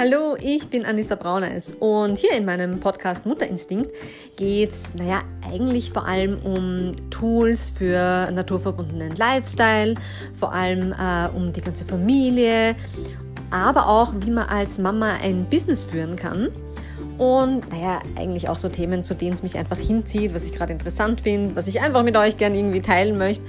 Hallo, ich bin Anissa Brauneis und hier in meinem Podcast Mutterinstinkt geht es, naja, eigentlich vor allem um Tools für naturverbundenen Lifestyle, vor allem äh, um die ganze Familie, aber auch wie man als Mama ein Business führen kann. Und naja, eigentlich auch so Themen, zu denen es mich einfach hinzieht, was ich gerade interessant finde, was ich einfach mit euch gerne irgendwie teilen möchte.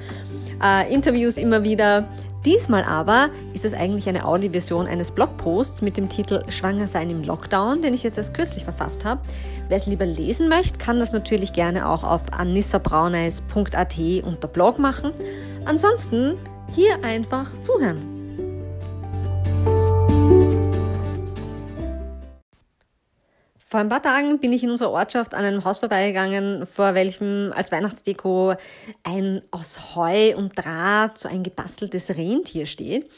Äh, Interviews immer wieder, Diesmal aber ist es eigentlich eine Audioversion eines Blogposts mit dem Titel Schwanger sein im Lockdown, den ich jetzt erst kürzlich verfasst habe. Wer es lieber lesen möchte, kann das natürlich gerne auch auf anissabrauneis.at unter Blog machen. Ansonsten hier einfach zuhören. Vor ein paar Tagen bin ich in unserer Ortschaft an einem Haus vorbeigegangen, vor welchem als Weihnachtsdeko ein aus Heu und Draht so ein gebasteltes Rentier steht.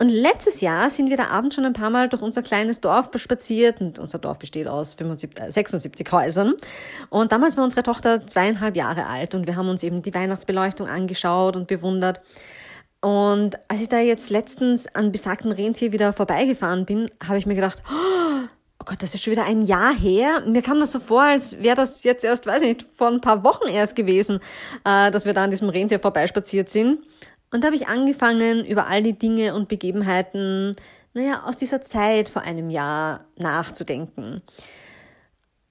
Und letztes Jahr sind wir da abends schon ein paar Mal durch unser kleines Dorf spaziert und unser Dorf besteht aus 75, 76 äh, Häusern. Und damals war unsere Tochter zweieinhalb Jahre alt und wir haben uns eben die Weihnachtsbeleuchtung angeschaut und bewundert. Und als ich da jetzt letztens an besagten Rentier wieder vorbeigefahren bin, habe ich mir gedacht, oh, oh Gott, das ist schon wieder ein Jahr her. Mir kam das so vor, als wäre das jetzt erst, weiß ich nicht, vor ein paar Wochen erst gewesen, äh, dass wir da an diesem Rentier vorbeispaziert sind. Und da habe ich angefangen, über all die Dinge und Begebenheiten, naja, aus dieser Zeit vor einem Jahr nachzudenken.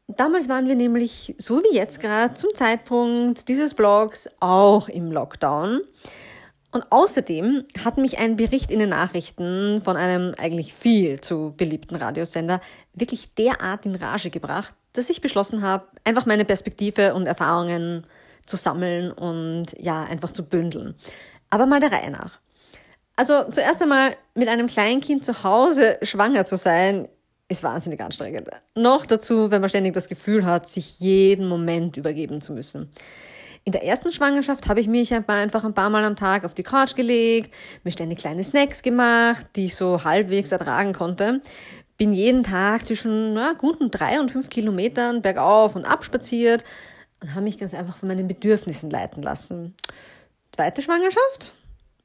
Damals waren wir nämlich, so wie jetzt gerade, zum Zeitpunkt dieses Blogs auch im Lockdown. Und außerdem hat mich ein Bericht in den Nachrichten von einem eigentlich viel zu beliebten Radiosender wirklich derart in Rage gebracht, dass ich beschlossen habe, einfach meine Perspektive und Erfahrungen zu sammeln und ja, einfach zu bündeln. Aber mal der Reihe nach. Also zuerst einmal mit einem Kleinkind zu Hause schwanger zu sein, ist wahnsinnig anstrengend. Noch dazu, wenn man ständig das Gefühl hat, sich jeden Moment übergeben zu müssen. In der ersten Schwangerschaft habe ich mich einfach ein paar Mal am Tag auf die Couch gelegt, mir ständig kleine Snacks gemacht, die ich so halbwegs ertragen konnte. Bin jeden Tag zwischen na, guten drei und fünf Kilometern bergauf und ab spaziert und habe mich ganz einfach von meinen Bedürfnissen leiten lassen. Zweite Schwangerschaft?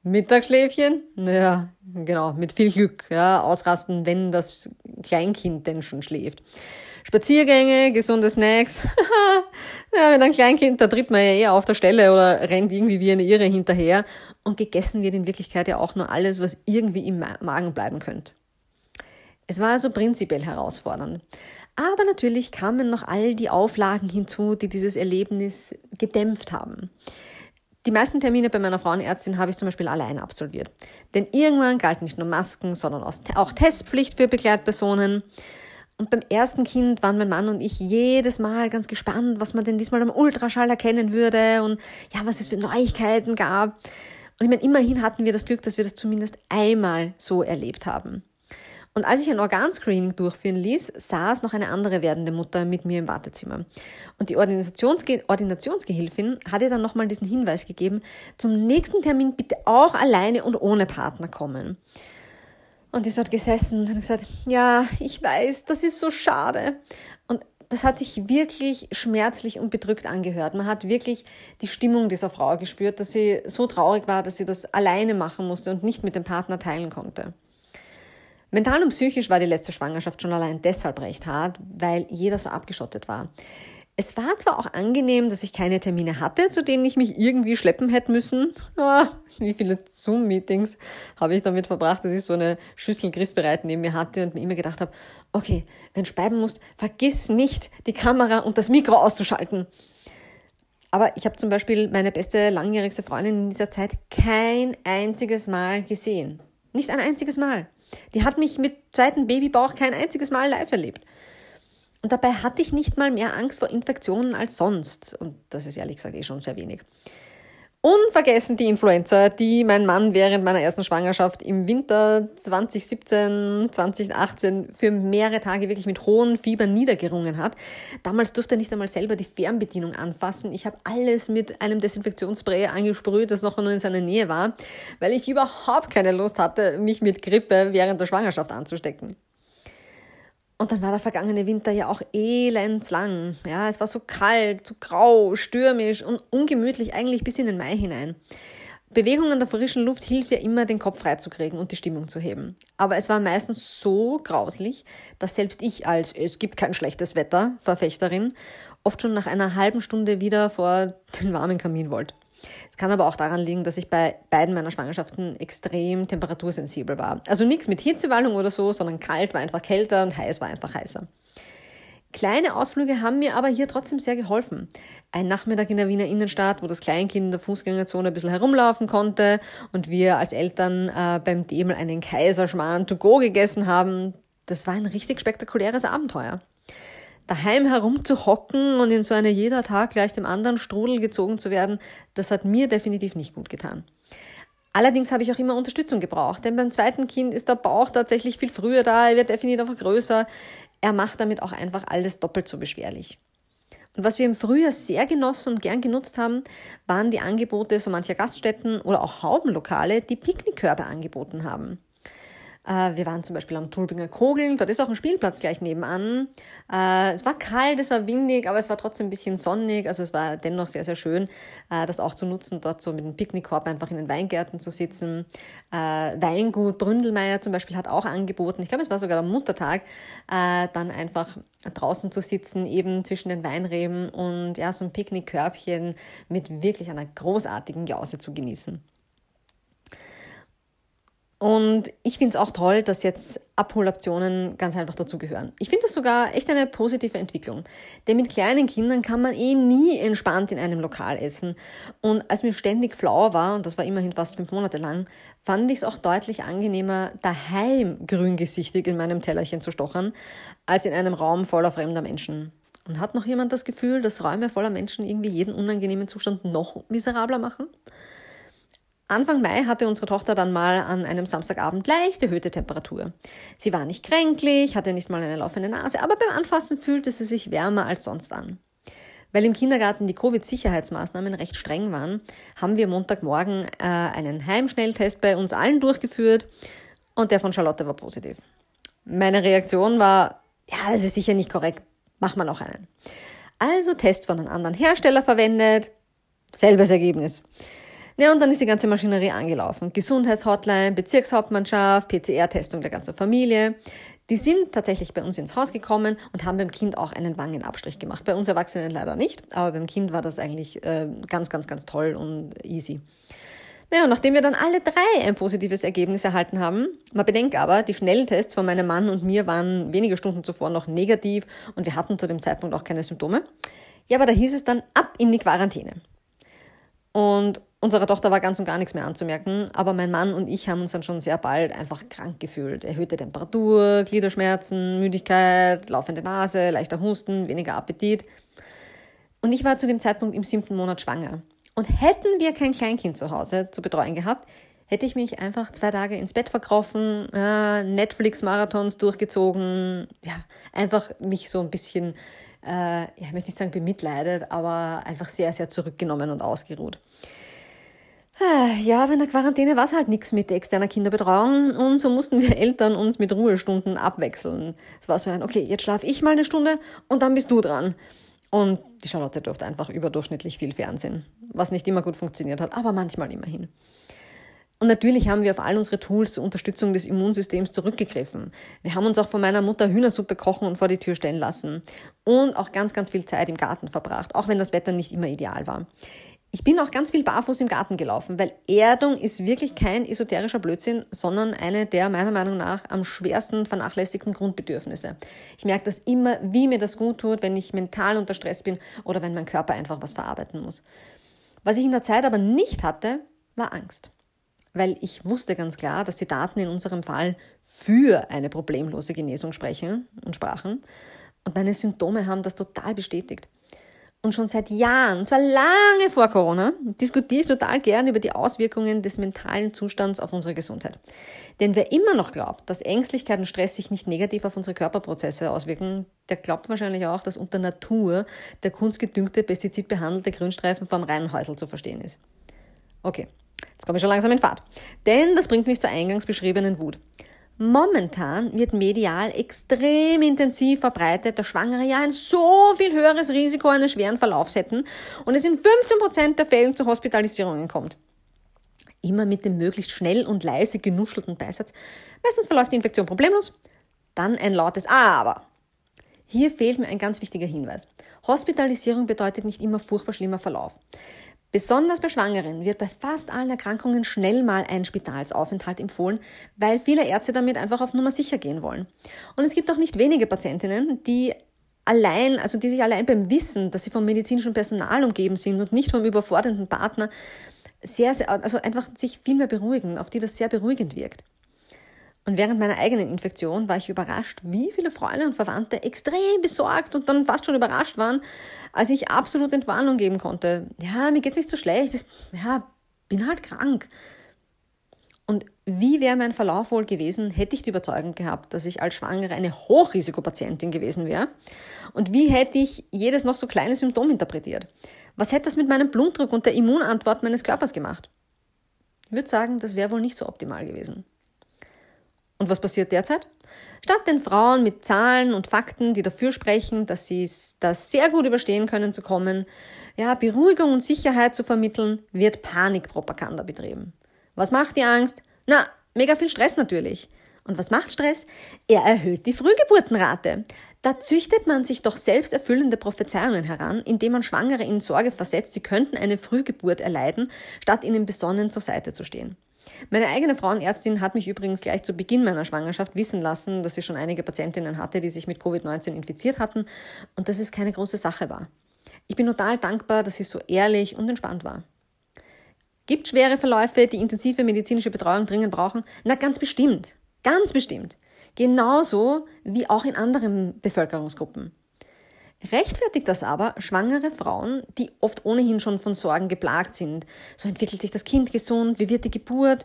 Mittagsschläfchen? Naja, genau, mit viel Glück, ja, ausrasten, wenn das Kleinkind denn schon schläft. Spaziergänge, gesunde Snacks. ja, mit einem Kleinkind, da tritt man ja eher auf der Stelle oder rennt irgendwie wie eine Irre hinterher. Und gegessen wird in Wirklichkeit ja auch nur alles, was irgendwie im Magen bleiben könnte. Es war also prinzipiell herausfordernd. Aber natürlich kamen noch all die Auflagen hinzu, die dieses Erlebnis gedämpft haben. Die meisten Termine bei meiner Frauenärztin habe ich zum Beispiel alleine absolviert. Denn irgendwann galt nicht nur Masken, sondern auch Testpflicht für Begleitpersonen. Und beim ersten Kind waren mein Mann und ich jedes Mal ganz gespannt, was man denn diesmal am Ultraschall erkennen würde und ja, was es für Neuigkeiten gab. Und ich meine, immerhin hatten wir das Glück, dass wir das zumindest einmal so erlebt haben. Und als ich ein Organscreening durchführen ließ, saß noch eine andere werdende Mutter mit mir im Wartezimmer. Und die Ordinationsge Ordinationsgehilfin hatte dann nochmal diesen Hinweis gegeben, zum nächsten Termin bitte auch alleine und ohne Partner kommen. Und ist dort gesessen und hat gesagt, ja, ich weiß, das ist so schade. Und das hat sich wirklich schmerzlich und bedrückt angehört. Man hat wirklich die Stimmung dieser Frau gespürt, dass sie so traurig war, dass sie das alleine machen musste und nicht mit dem Partner teilen konnte. Mental und psychisch war die letzte Schwangerschaft schon allein deshalb recht hart, weil jeder so abgeschottet war. Es war zwar auch angenehm, dass ich keine Termine hatte, zu denen ich mich irgendwie schleppen hätte müssen. Ah, wie viele Zoom-Meetings habe ich damit verbracht, dass ich so eine Schüssel griffbereit neben mir hatte und mir immer gedacht habe, okay, wenn du speiben musst, vergiss nicht, die Kamera und das Mikro auszuschalten. Aber ich habe zum Beispiel meine beste langjährigste Freundin in dieser Zeit kein einziges Mal gesehen. Nicht ein einziges Mal. Die hat mich mit zweiten Babybauch kein einziges Mal live erlebt. Und dabei hatte ich nicht mal mehr Angst vor Infektionen als sonst. Und das ist ehrlich gesagt eh schon sehr wenig. Unvergessen die Influenza, die mein Mann während meiner ersten Schwangerschaft im Winter 2017, 2018 für mehrere Tage wirklich mit hohem Fieber niedergerungen hat. Damals durfte er nicht einmal selber die Fernbedienung anfassen. Ich habe alles mit einem Desinfektionsspray angesprüht, das noch nur in seiner Nähe war, weil ich überhaupt keine Lust hatte, mich mit Grippe während der Schwangerschaft anzustecken. Und dann war der vergangene Winter ja auch elendslang. Ja, es war so kalt, so grau, stürmisch und ungemütlich eigentlich bis in den Mai hinein. Bewegung an der frischen Luft hilft ja immer, den Kopf freizukriegen und die Stimmung zu heben. Aber es war meistens so grauslich, dass selbst ich als es gibt kein schlechtes Wetter Verfechterin oft schon nach einer halben Stunde wieder vor den warmen Kamin wollte. Es kann aber auch daran liegen, dass ich bei beiden meiner Schwangerschaften extrem temperatursensibel war. Also nichts mit Hitzewallung oder so, sondern kalt war einfach kälter und heiß war einfach heißer. Kleine Ausflüge haben mir aber hier trotzdem sehr geholfen. Ein Nachmittag in der Wiener Innenstadt, wo das Kleinkind in der Fußgängerzone ein bisschen herumlaufen konnte und wir als Eltern äh, beim Demel einen Kaiserschmarrn to go gegessen haben, das war ein richtig spektakuläres Abenteuer. Daheim herumzuhocken und in so eine jeder Tag gleich dem anderen Strudel gezogen zu werden, das hat mir definitiv nicht gut getan. Allerdings habe ich auch immer Unterstützung gebraucht, denn beim zweiten Kind ist der Bauch tatsächlich viel früher da, er wird definitiv auch größer. Er macht damit auch einfach alles doppelt so beschwerlich. Und was wir im Frühjahr sehr genossen und gern genutzt haben, waren die Angebote so mancher Gaststätten oder auch Haubenlokale, die Picknickkörbe angeboten haben. Äh, wir waren zum Beispiel am Tulbinger Krogeln, dort ist auch ein Spielplatz gleich nebenan. Äh, es war kalt, es war windig, aber es war trotzdem ein bisschen sonnig. Also es war dennoch sehr, sehr schön, äh, das auch zu nutzen, dort so mit dem Picknickkorb einfach in den Weingärten zu sitzen. Weingut Bründelmeier zum Beispiel hat auch angeboten, ich glaube, es war sogar am Muttertag, dann einfach draußen zu sitzen, eben zwischen den Weinreben und ja, so ein Picknickkörbchen mit wirklich einer großartigen Jause zu genießen. Und ich finde es auch toll, dass jetzt Abholoptionen ganz einfach dazugehören. Ich finde das sogar echt eine positive Entwicklung. Denn mit kleinen Kindern kann man eh nie entspannt in einem Lokal essen. Und als mir ständig flau war, und das war immerhin fast fünf Monate lang, fand ich es auch deutlich angenehmer, daheim grüngesichtig in meinem Tellerchen zu stochern, als in einem Raum voller fremder Menschen. Und hat noch jemand das Gefühl, dass Räume voller Menschen irgendwie jeden unangenehmen Zustand noch miserabler machen? Anfang Mai hatte unsere Tochter dann mal an einem Samstagabend leicht erhöhte Temperatur. Sie war nicht kränklich, hatte nicht mal eine laufende Nase, aber beim Anfassen fühlte sie sich wärmer als sonst an. Weil im Kindergarten die Covid-Sicherheitsmaßnahmen recht streng waren, haben wir Montagmorgen äh, einen Heimschnelltest bei uns allen durchgeführt und der von Charlotte war positiv. Meine Reaktion war, ja, das ist sicher nicht korrekt, mach mal noch einen. Also Test von einem anderen Hersteller verwendet, selbes Ergebnis. Ja, und dann ist die ganze Maschinerie angelaufen. Gesundheitshotline, Bezirkshauptmannschaft, PCR-Testung der ganzen Familie. Die sind tatsächlich bei uns ins Haus gekommen und haben beim Kind auch einen Wangenabstrich gemacht. Bei uns Erwachsenen leider nicht, aber beim Kind war das eigentlich äh, ganz, ganz, ganz toll und easy. Naja, und nachdem wir dann alle drei ein positives Ergebnis erhalten haben, man bedenkt aber, die Schnelltests von meinem Mann und mir waren wenige Stunden zuvor noch negativ und wir hatten zu dem Zeitpunkt auch keine Symptome. Ja, aber da hieß es dann ab in die Quarantäne. Und Unserer Tochter war ganz und gar nichts mehr anzumerken, aber mein Mann und ich haben uns dann schon sehr bald einfach krank gefühlt. Erhöhte Temperatur, Gliederschmerzen, Müdigkeit, laufende Nase, leichter Husten, weniger Appetit. Und ich war zu dem Zeitpunkt im siebten Monat schwanger. Und hätten wir kein Kleinkind zu Hause zu betreuen gehabt, hätte ich mich einfach zwei Tage ins Bett verkrochen, Netflix-Marathons durchgezogen, ja, einfach mich so ein bisschen, äh, ja, ich möchte nicht sagen bemitleidet, aber einfach sehr, sehr zurückgenommen und ausgeruht. Ja, aber in der Quarantäne war es halt nichts mit externer Kinderbetreuung und so mussten wir Eltern uns mit Ruhestunden abwechseln. Es war so ein, okay, jetzt schlafe ich mal eine Stunde und dann bist du dran. Und die Charlotte durfte einfach überdurchschnittlich viel Fernsehen, was nicht immer gut funktioniert hat, aber manchmal immerhin. Und natürlich haben wir auf all unsere Tools zur Unterstützung des Immunsystems zurückgegriffen. Wir haben uns auch von meiner Mutter Hühnersuppe kochen und vor die Tür stellen lassen. Und auch ganz, ganz viel Zeit im Garten verbracht, auch wenn das Wetter nicht immer ideal war. Ich bin auch ganz viel barfuß im Garten gelaufen, weil Erdung ist wirklich kein esoterischer Blödsinn, sondern eine der meiner Meinung nach am schwersten vernachlässigten Grundbedürfnisse. Ich merke das immer, wie mir das gut tut, wenn ich mental unter Stress bin oder wenn mein Körper einfach was verarbeiten muss. Was ich in der Zeit aber nicht hatte, war Angst. Weil ich wusste ganz klar, dass die Daten in unserem Fall für eine problemlose Genesung sprechen und sprachen. Und meine Symptome haben das total bestätigt und schon seit Jahren, und zwar lange vor Corona, diskutiere ich total gern über die Auswirkungen des mentalen Zustands auf unsere Gesundheit. Denn wer immer noch glaubt, dass Ängstlichkeit und Stress sich nicht negativ auf unsere Körperprozesse auswirken, der glaubt wahrscheinlich auch, dass unter Natur der kunstgedüngte, pestizidbehandelte Grünstreifen vom reinen Häusl zu verstehen ist. Okay, jetzt komme ich schon langsam in Fahrt. Denn das bringt mich zur eingangs beschriebenen Wut. Momentan wird medial extrem intensiv verbreitet, dass Schwangere ja ein so viel höheres Risiko eines schweren Verlaufs hätten und es in 15% der Fällen zu Hospitalisierungen kommt. Immer mit dem möglichst schnell und leise genuschelten Beisatz. Meistens verläuft die Infektion problemlos. Dann ein lautes Aber. Hier fehlt mir ein ganz wichtiger Hinweis. Hospitalisierung bedeutet nicht immer furchtbar schlimmer Verlauf. Besonders bei Schwangeren wird bei fast allen Erkrankungen schnell mal ein Spitalsaufenthalt empfohlen, weil viele Ärzte damit einfach auf Nummer sicher gehen wollen. Und es gibt auch nicht wenige Patientinnen, die allein, also die sich allein beim Wissen, dass sie vom medizinischen Personal umgeben sind und nicht vom überfordernden Partner, sehr, sehr, also einfach sich viel mehr beruhigen, auf die das sehr beruhigend wirkt. Und während meiner eigenen Infektion war ich überrascht, wie viele Freunde und Verwandte extrem besorgt und dann fast schon überrascht waren, als ich absolut Entwarnung geben konnte. Ja, mir geht's nicht so schlecht. Ja, bin halt krank. Und wie wäre mein Verlauf wohl gewesen, hätte ich die Überzeugung gehabt, dass ich als Schwangere eine Hochrisikopatientin gewesen wäre? Und wie hätte ich jedes noch so kleine Symptom interpretiert? Was hätte das mit meinem Blutdruck und der Immunantwort meines Körpers gemacht? Ich würde sagen, das wäre wohl nicht so optimal gewesen. Und was passiert derzeit? Statt den Frauen mit Zahlen und Fakten, die dafür sprechen, dass sie das sehr gut überstehen können zu kommen, ja, Beruhigung und Sicherheit zu vermitteln, wird Panikpropaganda betrieben. Was macht die Angst? Na, mega viel Stress natürlich. Und was macht Stress? Er erhöht die Frühgeburtenrate. Da züchtet man sich doch selbst erfüllende Prophezeiungen heran, indem man Schwangere in Sorge versetzt, sie könnten eine Frühgeburt erleiden, statt ihnen besonnen zur Seite zu stehen. Meine eigene Frauenärztin hat mich übrigens gleich zu Beginn meiner Schwangerschaft wissen lassen, dass sie schon einige Patientinnen hatte, die sich mit Covid-19 infiziert hatten und dass es keine große Sache war. Ich bin total dankbar, dass sie so ehrlich und entspannt war. Gibt schwere Verläufe, die intensive medizinische Betreuung dringend brauchen? Na, ganz bestimmt. Ganz bestimmt. Genauso wie auch in anderen Bevölkerungsgruppen. Rechtfertigt das aber schwangere Frauen, die oft ohnehin schon von Sorgen geplagt sind. So entwickelt sich das Kind gesund, wie wird die Geburt,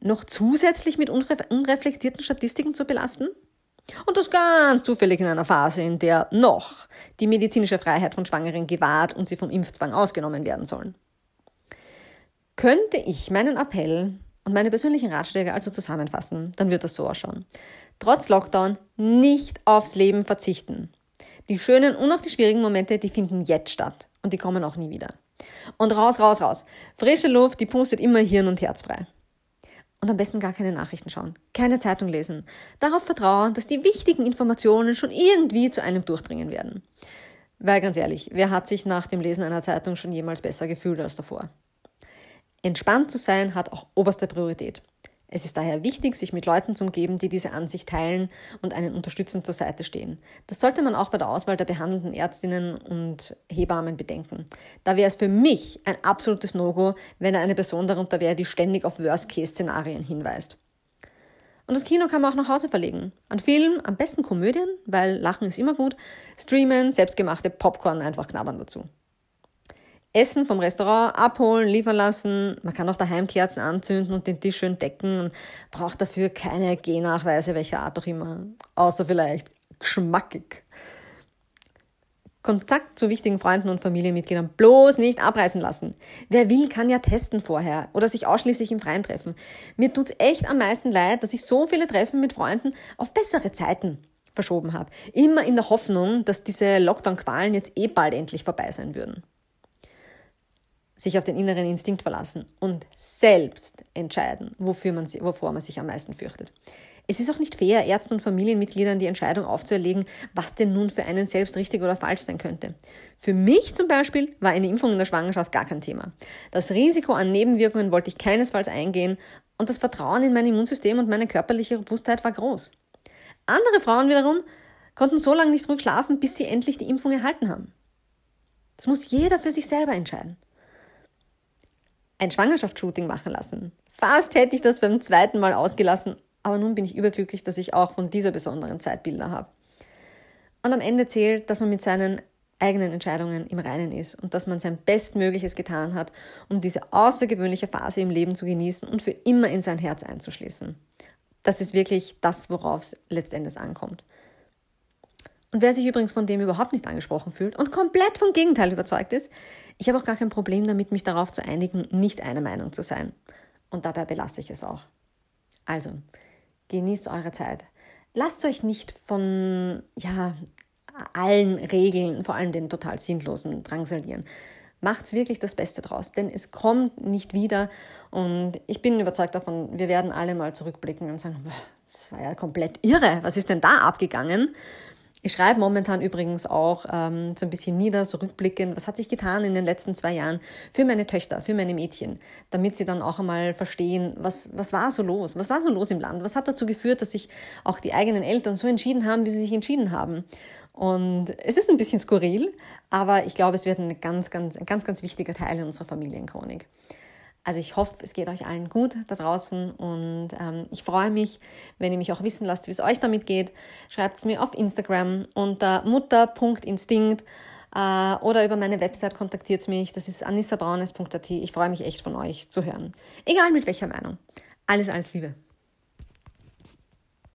noch zusätzlich mit unreflektierten Statistiken zu belasten? Und das ganz zufällig in einer Phase, in der noch die medizinische Freiheit von Schwangeren gewahrt und sie vom Impfzwang ausgenommen werden sollen. Könnte ich meinen Appell und meine persönlichen Ratschläge also zusammenfassen, dann wird das so ausschauen. Trotz Lockdown nicht aufs Leben verzichten. Die schönen und auch die schwierigen Momente, die finden jetzt statt und die kommen auch nie wieder. Und raus, raus, raus. Frische Luft, die pustet immer Hirn und Herz frei. Und am besten gar keine Nachrichten schauen, keine Zeitung lesen. Darauf vertrauen, dass die wichtigen Informationen schon irgendwie zu einem durchdringen werden. Weil ganz ehrlich, wer hat sich nach dem Lesen einer Zeitung schon jemals besser gefühlt als davor? Entspannt zu sein hat auch oberste Priorität. Es ist daher wichtig, sich mit Leuten zu umgeben, die diese Ansicht teilen und einen unterstützend zur Seite stehen. Das sollte man auch bei der Auswahl der behandelnden Ärztinnen und Hebammen bedenken. Da wäre es für mich ein absolutes No-Go, wenn eine Person darunter wäre, die ständig auf Worst-Case-Szenarien hinweist. Und das Kino kann man auch nach Hause verlegen. An Film, am besten Komödien, weil Lachen ist immer gut, streamen, selbstgemachte Popcorn einfach knabbern dazu. Essen vom Restaurant abholen, liefern lassen. Man kann auch daheim Kerzen anzünden und den Tisch schön decken und braucht dafür keine G-Nachweise, welcher Art auch immer. Außer vielleicht geschmackig. Kontakt zu wichtigen Freunden und Familienmitgliedern bloß nicht abreißen lassen. Wer will, kann ja testen vorher oder sich ausschließlich im Freien treffen. Mir tut's echt am meisten leid, dass ich so viele Treffen mit Freunden auf bessere Zeiten verschoben habe. Immer in der Hoffnung, dass diese Lockdown-Qualen jetzt eh bald endlich vorbei sein würden sich auf den inneren Instinkt verlassen und selbst entscheiden, wofür man, wovor man sich am meisten fürchtet. Es ist auch nicht fair, Ärzten und Familienmitgliedern die Entscheidung aufzuerlegen, was denn nun für einen selbst richtig oder falsch sein könnte. Für mich zum Beispiel war eine Impfung in der Schwangerschaft gar kein Thema. Das Risiko an Nebenwirkungen wollte ich keinesfalls eingehen und das Vertrauen in mein Immunsystem und meine körperliche Robustheit war groß. Andere Frauen wiederum konnten so lange nicht ruhig schlafen, bis sie endlich die Impfung erhalten haben. Das muss jeder für sich selber entscheiden ein Schwangerschaftsshooting machen lassen. Fast hätte ich das beim zweiten Mal ausgelassen, aber nun bin ich überglücklich, dass ich auch von dieser besonderen Zeit Bilder habe. Und am Ende zählt, dass man mit seinen eigenen Entscheidungen im Reinen ist und dass man sein Bestmögliches getan hat, um diese außergewöhnliche Phase im Leben zu genießen und für immer in sein Herz einzuschließen. Das ist wirklich das, worauf es letztendlich ankommt. Und wer sich übrigens von dem überhaupt nicht angesprochen fühlt und komplett vom Gegenteil überzeugt ist, ich habe auch gar kein Problem damit, mich darauf zu einigen, nicht einer Meinung zu sein. Und dabei belasse ich es auch. Also, genießt eure Zeit. Lasst euch nicht von, ja, allen Regeln, vor allem den total sinnlosen, drangsalieren. Macht's wirklich das Beste draus, denn es kommt nicht wieder. Und ich bin überzeugt davon, wir werden alle mal zurückblicken und sagen, das war ja komplett irre. Was ist denn da abgegangen? Ich schreibe momentan übrigens auch ähm, so ein bisschen nieder, so rückblickend, was hat sich getan in den letzten zwei Jahren für meine Töchter, für meine Mädchen, damit sie dann auch einmal verstehen, was, was war so los, was war so los im Land, was hat dazu geführt, dass sich auch die eigenen Eltern so entschieden haben, wie sie sich entschieden haben. Und es ist ein bisschen skurril, aber ich glaube, es wird ein ganz, ganz, ein ganz, ganz wichtiger Teil in unserer Familienchronik. Also ich hoffe, es geht euch allen gut da draußen und ähm, ich freue mich, wenn ihr mich auch wissen lasst, wie es euch damit geht. Schreibt es mir auf Instagram unter mutter.instinkt äh, oder über meine Website kontaktiert mich. Das ist anissabraunes.at. Ich freue mich echt von euch zu hören. Egal mit welcher Meinung. Alles, alles Liebe.